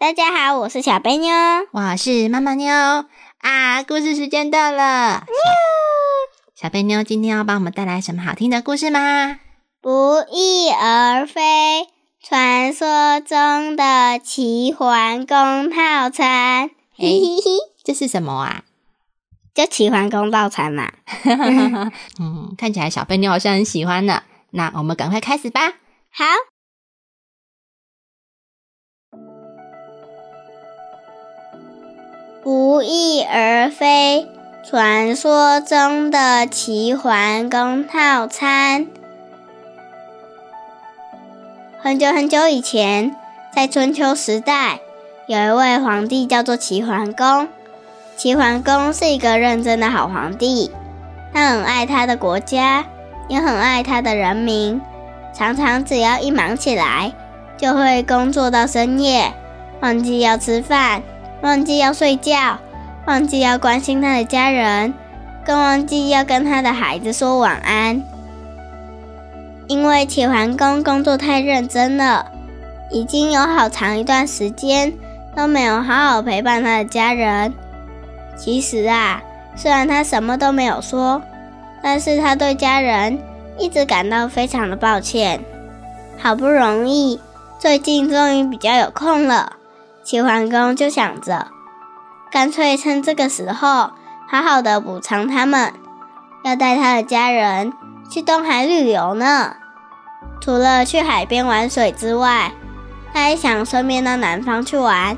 大家好，我是小贝妞，我是妈妈妞啊！故事时间到了，小贝妞今天要帮我们带来什么好听的故事吗？不翼而飞，传说中的齐桓公套餐。嘿嘿嘿，这是什么啊？就齐桓公套餐嘛。嗯，看起来小贝妞好像很喜欢呢。那我们赶快开始吧。好。不翼而飞，传说中的齐桓公套餐。很久很久以前，在春秋时代，有一位皇帝叫做齐桓公。齐桓公是一个认真的好皇帝，他很爱他的国家，也很爱他的人民。常常只要一忙起来，就会工作到深夜，忘记要吃饭。忘记要睡觉，忘记要关心他的家人，更忘记要跟他的孩子说晚安。因为齐桓公工作太认真了，已经有好长一段时间都没有好好陪伴他的家人。其实啊，虽然他什么都没有说，但是他对家人一直感到非常的抱歉。好不容易，最近终于比较有空了。齐桓公就想着，干脆趁这个时候好好的补偿他们，要带他的家人去东海旅游呢。除了去海边玩水之外，他还想顺便到南方去玩，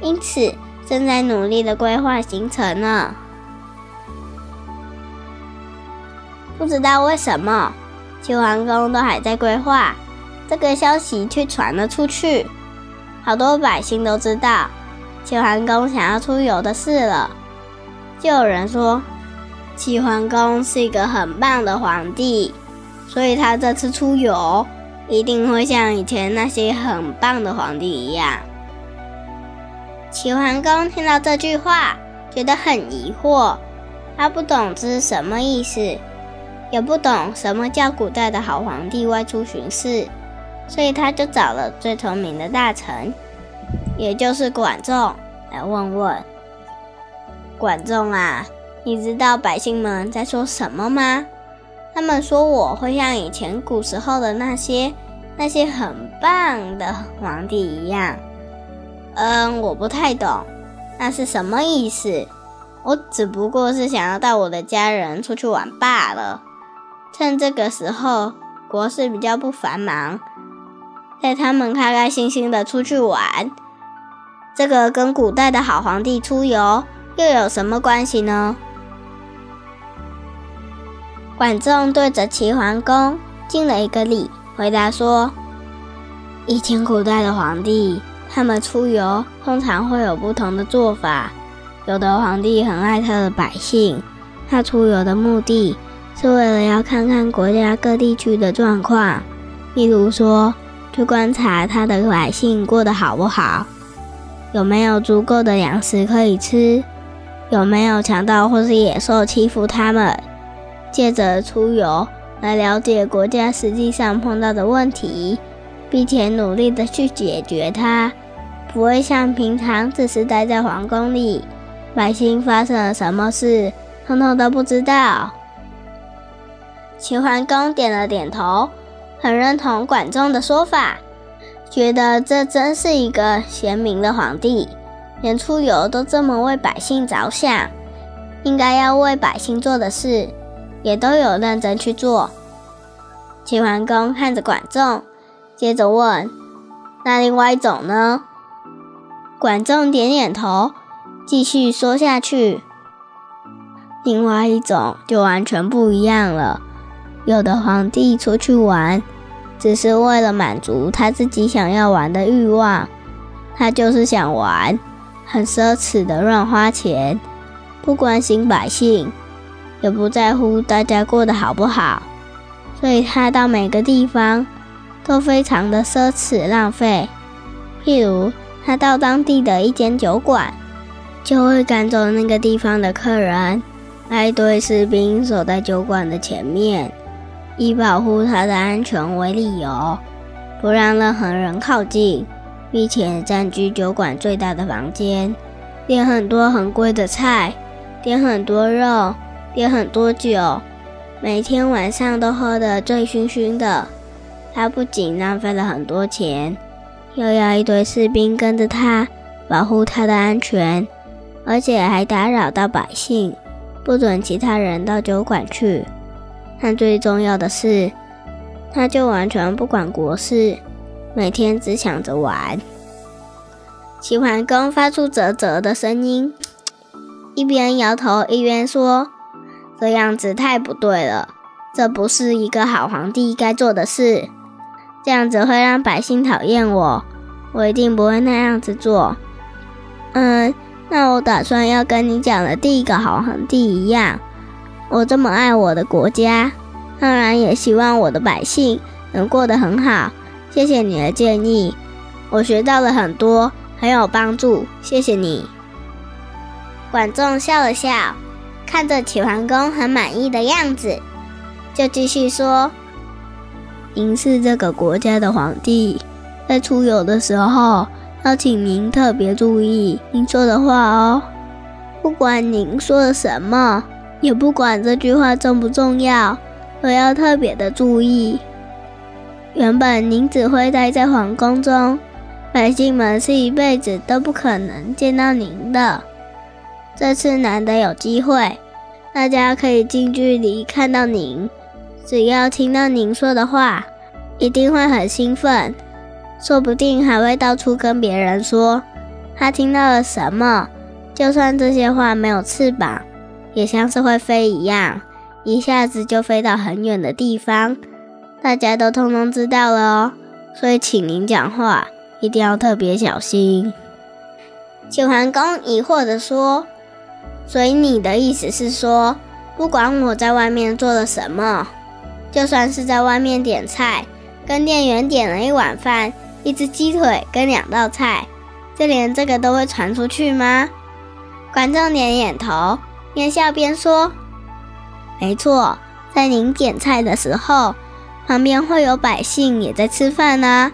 因此正在努力的规划行程呢。不知道为什么，齐桓公都还在规划，这个消息却传了出去。好多百姓都知道齐桓公想要出游的事了，就有人说齐桓公是一个很棒的皇帝，所以他这次出游一定会像以前那些很棒的皇帝一样。齐桓公听到这句话，觉得很疑惑，他不懂这是什么意思，也不懂什么叫古代的好皇帝外出巡视。所以他就找了最聪明的大臣，也就是管仲来问问。管仲啊，你知道百姓们在说什么吗？他们说我会像以前古时候的那些那些很棒的皇帝一样。嗯，我不太懂，那是什么意思？我只不过是想要带我的家人出去玩罢了，趁这个时候国事比较不繁忙。带他们开开心心的出去玩，这个跟古代的好皇帝出游又有什么关系呢？管仲对着齐桓公敬了一个礼，回答说：“以前古代的皇帝，他们出游通常会有不同的做法。有的皇帝很爱他的百姓，他出游的目的是为了要看看国家各地区的状况，例如说。”去观察他的百姓过得好不好，有没有足够的粮食可以吃，有没有强盗或是野兽欺负他们。借着出游来了解国家实际上碰到的问题，并且努力的去解决它，不会像平常只是待在皇宫里，百姓发生了什么事，通通都不知道。齐桓公点了点头。很认同管仲的说法，觉得这真是一个贤明的皇帝，连出游都这么为百姓着想，应该要为百姓做的事，也都有认真去做。齐桓公看着管仲，接着问：“那另外一种呢？”管仲点点头，继续说下去：“另外一种就完全不一样了，有的皇帝出去玩。”只是为了满足他自己想要玩的欲望。他就是想玩，很奢侈的乱花钱，不关心百姓，也不在乎大家过得好不好。所以他到每个地方都非常的奢侈浪费。譬如，他到当地的一间酒馆，就会赶走那个地方的客人，派一堆士兵守在酒馆的前面，以保护他的安全为理由，不让任何人靠近。并且占据酒馆最大的房间，点很多很贵的菜，点很多肉，点很多酒，每天晚上都喝得醉醺醺的。他不仅浪费了很多钱，又要一堆士兵跟着他保护他的安全，而且还打扰到百姓，不准其他人到酒馆去。但最重要的是，他就完全不管国事。每天只想着玩。齐桓公发出啧啧的声音，一边摇头一边说：“这样子太不对了，这不是一个好皇帝该做的事。这样子会让百姓讨厌我，我一定不会那样子做。”嗯，那我打算要跟你讲的第一个好皇帝一样，我这么爱我的国家，当然也希望我的百姓能过得很好。谢谢你的建议，我学到了很多，很有帮助。谢谢你。管仲笑了笑，看着齐桓公很满意的样子，就继续说：“您是这个国家的皇帝，在出游的时候，要请您特别注意您说的话哦。不管您说了什么，也不管这句话重不重要，都要特别的注意。”原本您只会待在皇宫中，百姓们是一辈子都不可能见到您的。这次难得有机会，大家可以近距离看到您。只要听到您说的话，一定会很兴奋，说不定还会到处跟别人说他听到了什么。就算这些话没有翅膀，也像是会飞一样，一下子就飞到很远的地方。大家都通通知道了哦，所以请您讲话一定要特别小心。齐桓公疑惑地说：“所以你的意思是说，不管我在外面做了什么，就算是在外面点菜，跟店员点了一碗饭、一只鸡腿跟两道菜，就连这个都会传出去吗？”管仲点点头，边笑边说：“没错，在您点菜的时候。”旁边会有百姓也在吃饭呢。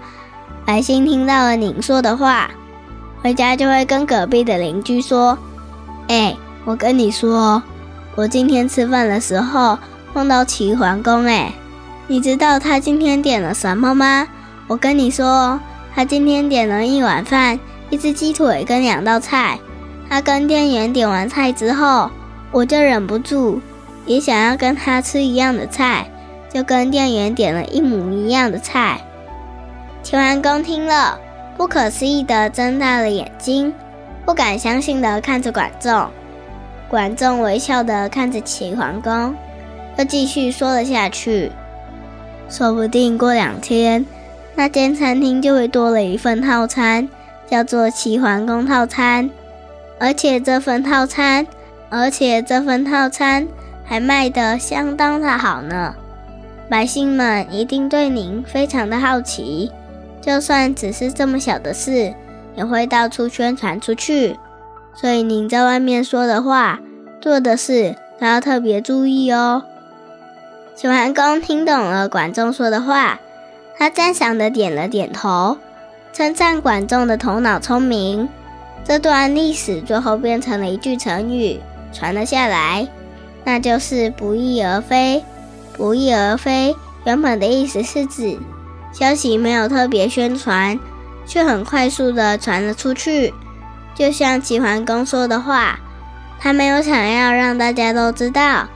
百姓听到了您说的话，回家就会跟隔壁的邻居说：“哎，我跟你说，我今天吃饭的时候碰到齐桓公，哎，你知道他今天点了什么吗？我跟你说，他今天点了一碗饭、一只鸡腿跟两道菜。他跟店员点完菜之后，我就忍不住也想要跟他吃一样的菜。”就跟店员点了一模一样的菜。齐桓公听了，不可思议地睁大了眼睛，不敢相信地看着管仲。管仲微笑地看着齐桓公，又继续说了下去：“说不定过两天，那间餐厅就会多了一份套餐，叫做齐桓公套餐。而且这份套餐，而且这份套餐还卖得相当的好呢。”百姓们一定对您非常的好奇，就算只是这么小的事，也会到处宣传出去。所以您在外面说的话、做的事都要特别注意哦。齐桓公听懂了管仲说的话，他赞赏的点了点头，称赞管仲的头脑聪明。这段历史最后变成了一句成语，传了下来，那就是“不翼而飞”。不翼而飞，原本的意思是指消息没有特别宣传，却很快速的传了出去。就像齐桓公说的话，他没有想要让大家都知道，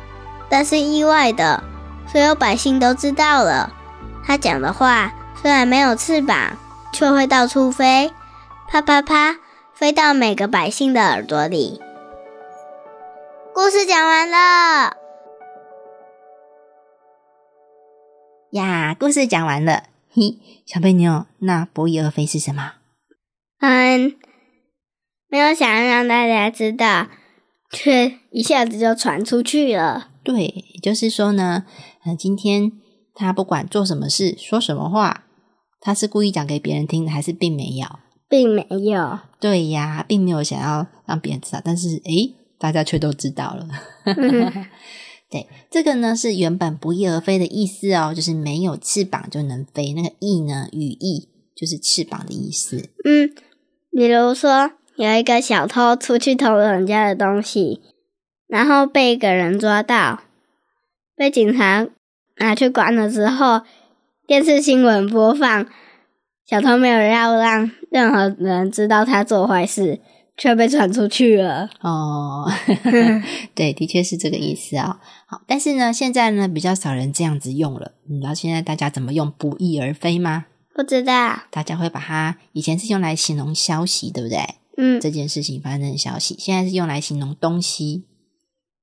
但是意外的，所有百姓都知道了。他讲的话虽然没有翅膀，却会到处飞，啪啪啪，飞到每个百姓的耳朵里。故事讲完了。呀，故事讲完了。嘿，小贝妞，那不翼而飞是什么？嗯，没有想要让大家知道，却一下子就传出去了。对，也就是说呢，呃，今天他不管做什么事、说什么话，他是故意讲给别人听的，还是并没有？并没有。对呀，并没有想要让别人知道，但是诶，大家却都知道了。对，这个呢是原本不翼而飞的意思哦，就是没有翅膀就能飞。那个翼呢，羽翼就是翅膀的意思。嗯，比如说有一个小偷出去偷人家的东西，然后被一个人抓到，被警察拿去关了之后，电视新闻播放，小偷没有要让任何人知道他做坏事。却被传出去了哦，对，的确是这个意思啊。好，但是呢，现在呢比较少人这样子用了。你知道现在大家怎么用“不翼而飞”吗？不知道。大家会把它以前是用来形容消息，对不对？嗯，这件事情发生的消息，现在是用来形容东西，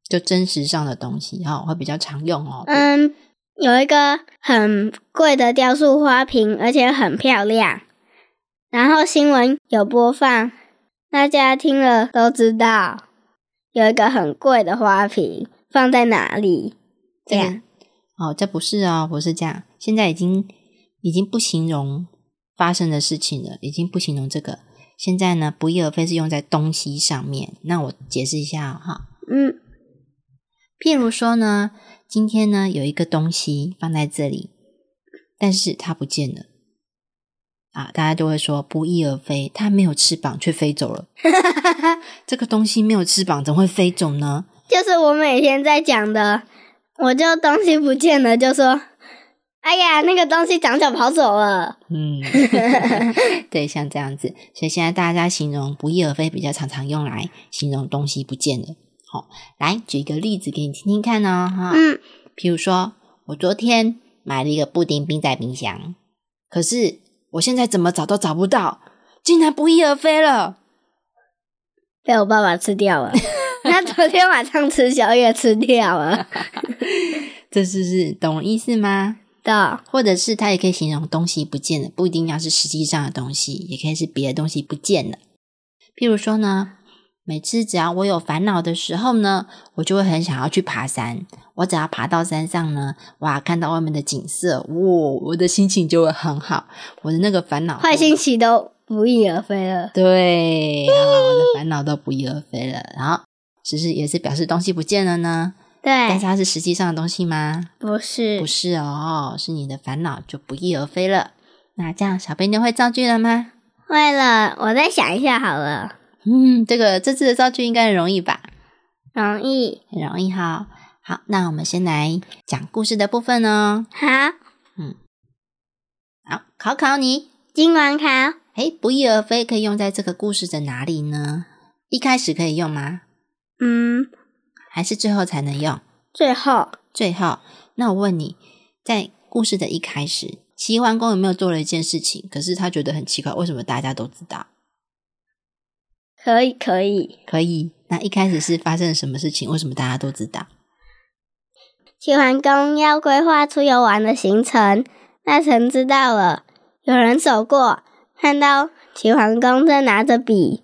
就真实上的东西，哈，会比较常用哦。嗯，有一个很贵的雕塑花瓶，而且很漂亮，然后新闻有播放。大家听了都知道，有一个很贵的花瓶放在哪里？这样哦，这不是哦，不是这样。现在已经已经不形容发生的事情了，已经不形容这个。现在呢，不翼而飞是用在东西上面。那我解释一下哈。嗯，譬如说呢，今天呢有一个东西放在这里，但是它不见了。啊，大家就会说不翼而飞，它没有翅膀却飞走了。这个东西没有翅膀，怎么会飞走呢？就是我每天在讲的，我就东西不见了，就说：“哎呀，那个东西长脚跑走了。”嗯，对，像这样子。所以现在大家形容不翼而飞比较常常用来形容东西不见了。好，来举一个例子给你听听看哦。哈，嗯，譬如说我昨天买了一个布丁冰在冰箱，可是。我现在怎么找都找不到，竟然不翼而飞了，被我爸爸吃掉了。他昨天晚上吃宵夜吃掉了，这是是懂意思吗？懂。或者是它也可以形容东西不见了，不一定要是实际上的东西，也可以是别的东西不见了。譬如说呢。每次只要我有烦恼的时候呢，我就会很想要去爬山。我只要爬到山上呢，哇，看到外面的景色，哇，我的心情就会很好。我的那个烦恼、坏心情都不翼而飞了。对，我的烦恼都不翼而飞了。然后，其实也是表示东西不见了呢。对，但是它是实际上的东西吗？不是，不是哦，是你的烦恼就不翼而飞了。那这样，小贝妞会造句了吗？会了，我再想一下好了。嗯，这个这次的造句应该很容易吧？容易，很容易哈。好，那我们先来讲故事的部分哦。好，嗯，好，考考你，今晚考。哎，不翼而飞可以用在这个故事的哪里呢？一开始可以用吗？嗯，还是最后才能用？最后，最后。那我问你，在故事的一开始，齐桓公有没有做了一件事情？可是他觉得很奇怪，为什么大家都知道？可以，可以，可以。那一开始是发生了什么事情？为什么大家都知道？齐桓公要规划出游玩的行程，大臣知道了。有人走过，看到齐桓公正拿着笔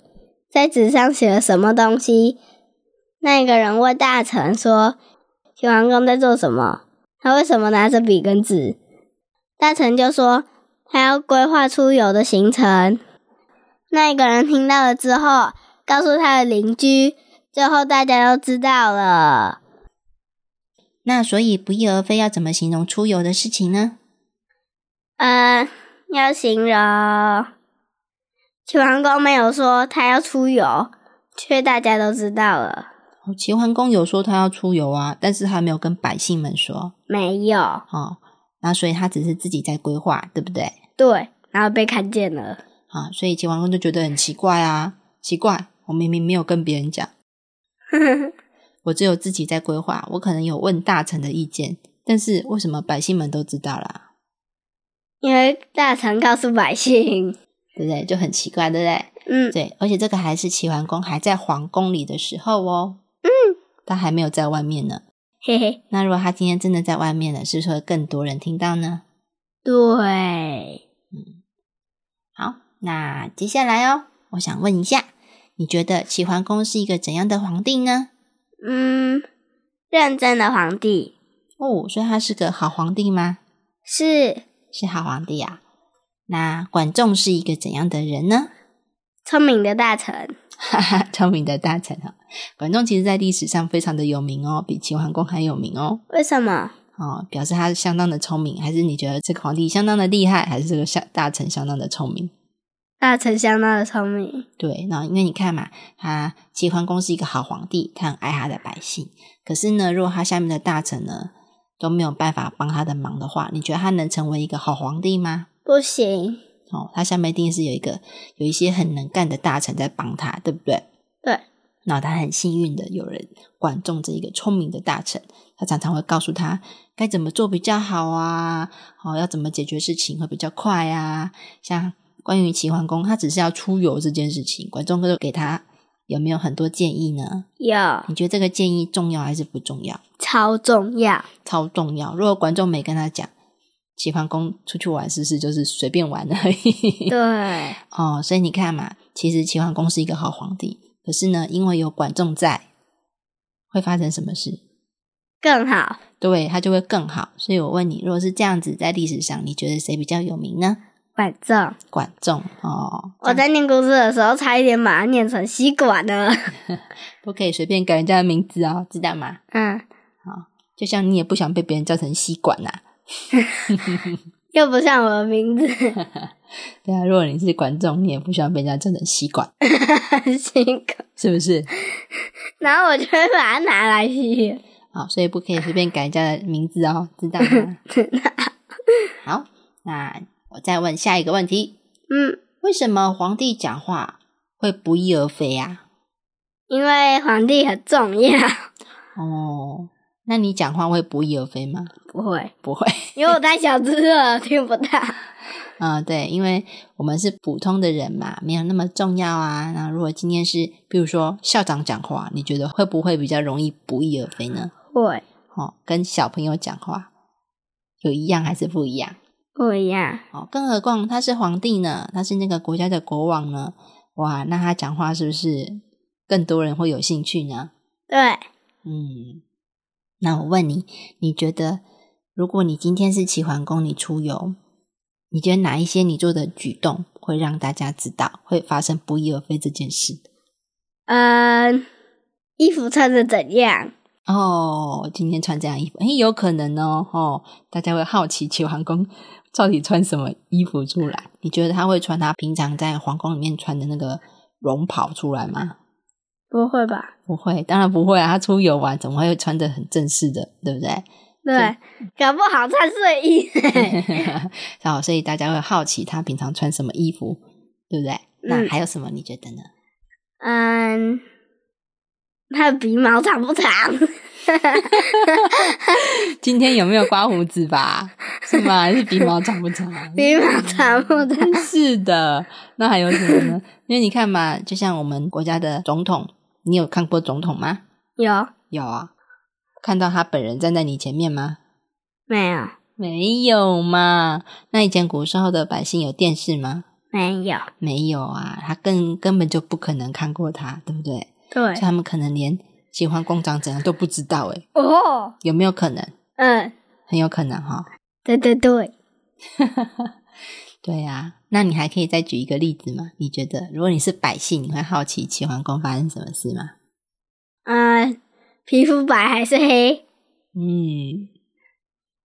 在纸上写了什么东西。那个人问大臣说：“齐桓公在做什么？他为什么拿着笔跟纸？”大臣就说：“他要规划出游的行程。”那个人听到了之后，告诉他的邻居，最后大家都知道了。那所以不翼而飞要怎么形容出游的事情呢？呃，要形容齐桓公没有说他要出游，却大家都知道了。齐桓公有说他要出游啊，但是他没有跟百姓们说。没有。哦，那所以他只是自己在规划，对不对？对，然后被看见了。啊，所以齐桓公就觉得很奇怪啊，奇怪，我明明没有跟别人讲，我只有自己在规划，我可能有问大臣的意见，但是为什么百姓们都知道啦？因为大臣告诉百姓，对不对？就很奇怪，对不对？嗯，对，而且这个还是齐桓公还在皇宫里的时候哦，嗯，他还没有在外面呢，嘿嘿。那如果他今天真的在外面了，是不是会更多人听到呢？对，嗯好，那接下来哦，我想问一下，你觉得齐桓公是一个怎样的皇帝呢？嗯，认真的皇帝哦，所以他是个好皇帝吗？是是好皇帝啊。那管仲是一个怎样的人呢？聪明的大臣，哈哈，聪明的大臣哈。管仲其实在历史上非常的有名哦，比齐桓公还有名哦。为什么？哦，表示他相当的聪明，还是你觉得这个皇帝相当的厉害，还是这个相大臣相当的聪明？大臣相当的聪明。对，那因为你看嘛，他齐桓公是一个好皇帝，他很爱他的百姓。可是呢，如果他下面的大臣呢都没有办法帮他的忙的话，你觉得他能成为一个好皇帝吗？不行。哦，他下面一定是有一个有一些很能干的大臣在帮他，对不对？对。那他很幸运的有人管仲这一个聪明的大臣，他常常会告诉他该怎么做比较好啊，哦，要怎么解决事情会比较快啊。像关于齐桓公，他只是要出游这件事情，管仲就给他有没有很多建议呢？有。你觉得这个建议重要还是不重要？超重要，超重要。如果管仲没跟他讲，齐桓公出去玩，是不是就是随便玩而已？对。哦，所以你看嘛，其实齐桓公是一个好皇帝。可是呢，因为有管仲在，会发生什么事？更好，对他就会更好。所以我问你，如果是这样子，在历史上，你觉得谁比较有名呢？管仲，管仲哦。我在念故事的时候，差一点把它念成吸管了。不可以随便改人家的名字哦，知道吗？嗯，好，就像你也不想被别人叫成吸管呐。又不像我的名字。对啊，如果你是管仲，你也不需要被人家叫成吸管，吸管是不是？然后我就会把它拿来吸。好，所以不可以随便改人家的名字哦，知道吗？好，那我再问下一个问题。嗯，为什么皇帝讲话会不翼而飞啊？因为皇帝很重要。哦。那你讲话会不翼而飞吗？不会，不会，因为我太小只了，听不到。嗯，对，因为我们是普通的人嘛，没有那么重要啊。那如果今天是，比如说校长讲话，你觉得会不会比较容易不翼而飞呢？会。哦，跟小朋友讲话有一样还是不一样？不一样。哦，更何况他是皇帝呢，他是那个国家的国王呢。哇，那他讲话是不是更多人会有兴趣呢？对。嗯。那我问你，你觉得如果你今天是齐桓公，你出游，你觉得哪一些你做的举动会让大家知道会发生不翼而飞这件事？嗯，衣服穿的怎样？哦，今天穿这样衣服，哎，有可能哦，哦，大家会好奇齐桓公到底穿什么衣服出来？你觉得他会穿他平常在皇宫里面穿的那个龙袍出来吗？不会吧？不会，当然不会啊！他出游玩怎么会穿的很正式的，对不对？对，搞不好穿睡衣。然后，所以大家会好奇他平常穿什么衣服，对不对？那还有什么？你觉得呢？嗯，他的鼻毛长不长？今天有没有刮胡子吧？是吗？还是鼻毛长不长？鼻毛长不长？是的。那还有什么呢？因为你看嘛，就像我们国家的总统。你有看过总统吗？有有啊，看到他本人站在你前面吗？没有，没有嘛。那以前古时候的百姓有电视吗？没有，没有啊。他根根本就不可能看过他，对不对？对，他们可能连喜欢公长怎样都不知道，哎，哦，有没有可能？嗯，很有可能哈。对对对，对 呀。那你还可以再举一个例子吗？你觉得，如果你是百姓，你会好奇齐桓公发生什么事吗？嗯，皮肤白还是黑？嗯，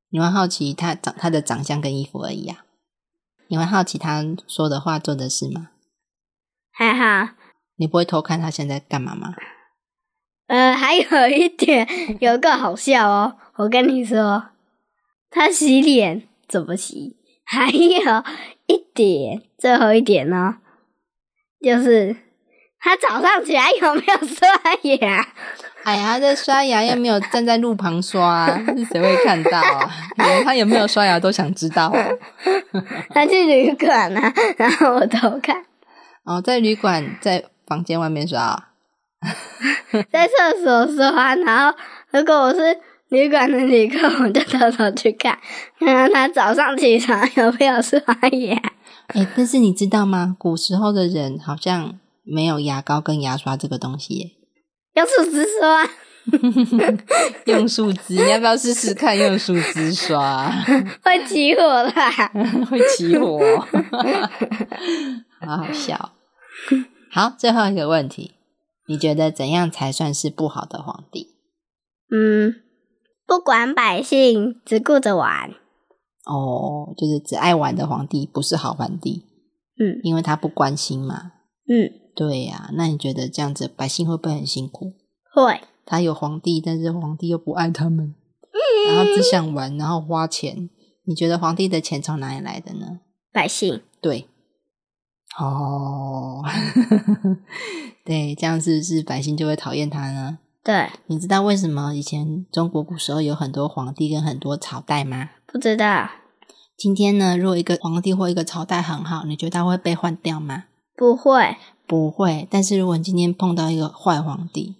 你会好奇他长他的长相跟衣服而已啊？你会好奇他说的话做的事吗？还好。你不会偷看他现在干嘛吗？呃，还有一点，有个好笑哦，我跟你说，他洗脸怎么洗？还有。一点，最后一点呢，就是他早上起来有没有刷牙？哎呀，在刷牙又没有站在路旁刷，是谁会看到啊？他有没有刷牙都想知道。他去旅馆啊，然后我偷看。哦，在旅馆，在房间外面刷，在厕所刷。然后如果我是旅馆的旅客，我就偷偷去看，看看他早上起床有没有刷牙。哎，但是你知道吗？古时候的人好像没有牙膏跟牙刷这个东西耶，用树枝刷，用树枝。你要不要试试看用树枝刷？会起火啦！会起火，好好笑。好，最后一个问题，你觉得怎样才算是不好的皇帝？嗯，不管百姓，只顾着玩。哦，就是只爱玩的皇帝，不是好皇帝。嗯因为他不关心嘛。嗯，对呀、那你觉得这样子百姓会不会很辛苦？会。他有皇帝，但是皇帝又不爱他们，然后只想玩，然后花钱。你觉得皇帝的钱从哪里来的呢？百姓对，哦，对，这样是不是百姓就会讨厌他呢？对，你知道为什么以前中国古时候有很多皇帝跟很多朝代吗？不知道，今天呢，如果一个皇帝或一个朝代很好，你觉得他会被换掉吗？不会。不会。但是如果你今天碰到一个坏皇帝，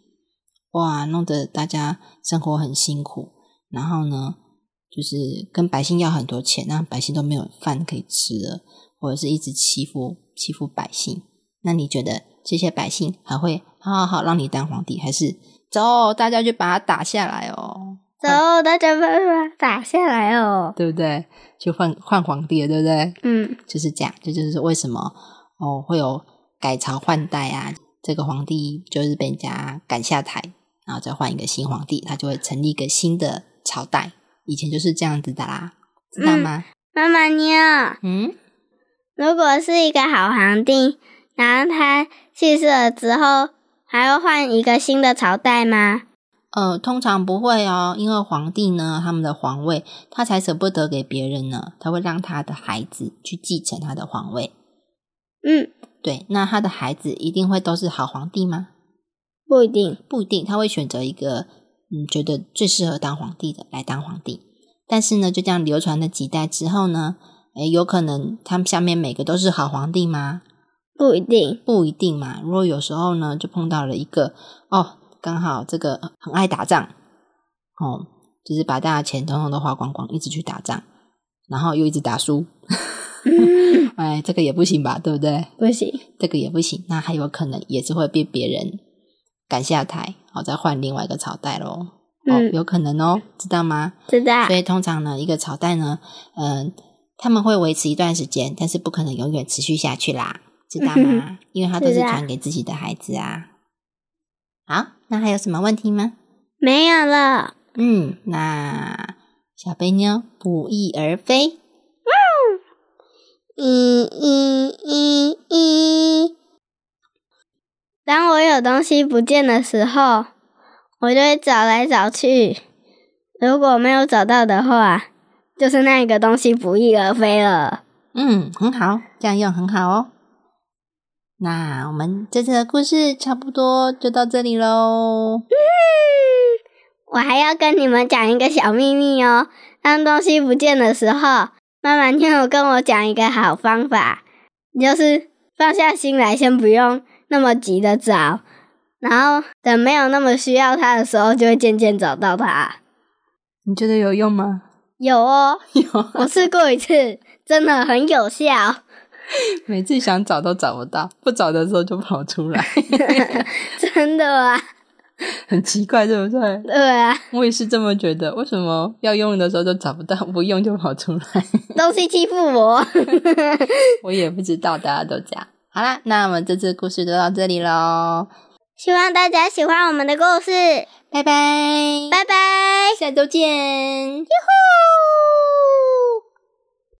哇，弄得大家生活很辛苦，然后呢，就是跟百姓要很多钱，让百姓都没有饭可以吃了，或者是一直欺负欺负百姓，那你觉得这些百姓还会好好好让你当皇帝，还是走大家就把他打下来哦？走，大家把它打下来哦。对不对？就换换皇帝了，对不对？嗯就是这样，这就是为什么哦会有改朝换代啊。这个皇帝就是被人家赶下台，然后再换一个新皇帝，他就会成立一个新的朝代。以前就是这样子的啦，知道吗？妈妈妞，嗯，如果是一个好皇帝，然后他去世了之后，还要换一个新的朝代吗？呃，通常不会哦，因为皇帝呢，他们的皇位他才舍不得给别人呢，他会让他的孩子去继承他的皇位。嗯，对，那他的孩子一定会都是好皇帝吗？不一定。不一定，他会选择一个嗯觉得最适合当皇帝的来当皇帝。但是呢，就这样流传了几代之后呢，诶，有可能他们下面每个都是好皇帝吗？不一定。不一定嘛。如果有时候呢，就碰到了一个哦，刚好这个很爱打仗，哦，就是把大家钱统统都花光光，一直去打仗，然后又一直打输，哎，这个也不行吧，对不对？不行。这个也不行，那还有可能也是会被别人赶下台，好、再换另外一个朝代喽。哦，嗯有可能哦，知道吗？知道所。以通常呢，一个朝代呢，嗯、他们会维持一段时间，但是不可能永远持续下去啦，知道吗？因为它都是传给自己的孩子啊。好，那还有什么问题吗？没有了。嗯，那小贝妞不翼而飞，一一一一。当我有东西不见的时候，我就会找来找去。如果没有找到的话，就是那个东西不翼而飞了。嗯，很好，这样用很好哦。那我们这次的故事差不多就到这里喽。我还要跟你们讲一个小秘密哦。当东西不见的时候，妈妈就有跟我讲一个好方法，就是放下心来，先不用那么急的找，然后等没有那么需要它的时候，就会渐渐找到它。你觉得有用吗？有哦，有，我试过一次，真的很有效。每次想找都找不到，不找的时候就跑出来，真的啊，很奇怪，对不对？对啊，我也是这么觉得。为什么要用的时候就找不到，不用就跑出来？东西欺负我。我也不知道，大家都这样。好啦，那我们这次故事就到这里喽，希望大家喜欢我们的故事，拜拜，拜拜。下周见。呼